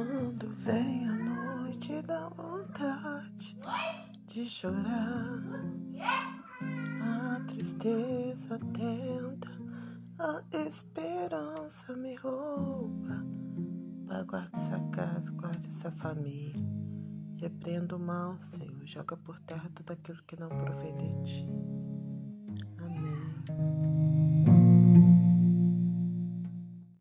Quando Vem a noite dá vontade de chorar. A tristeza tenta, a esperança me rouba. Pai, guarda essa casa, guarda essa família. Repreenda o mal, Senhor. Joga por terra tudo aquilo que não provém de ti.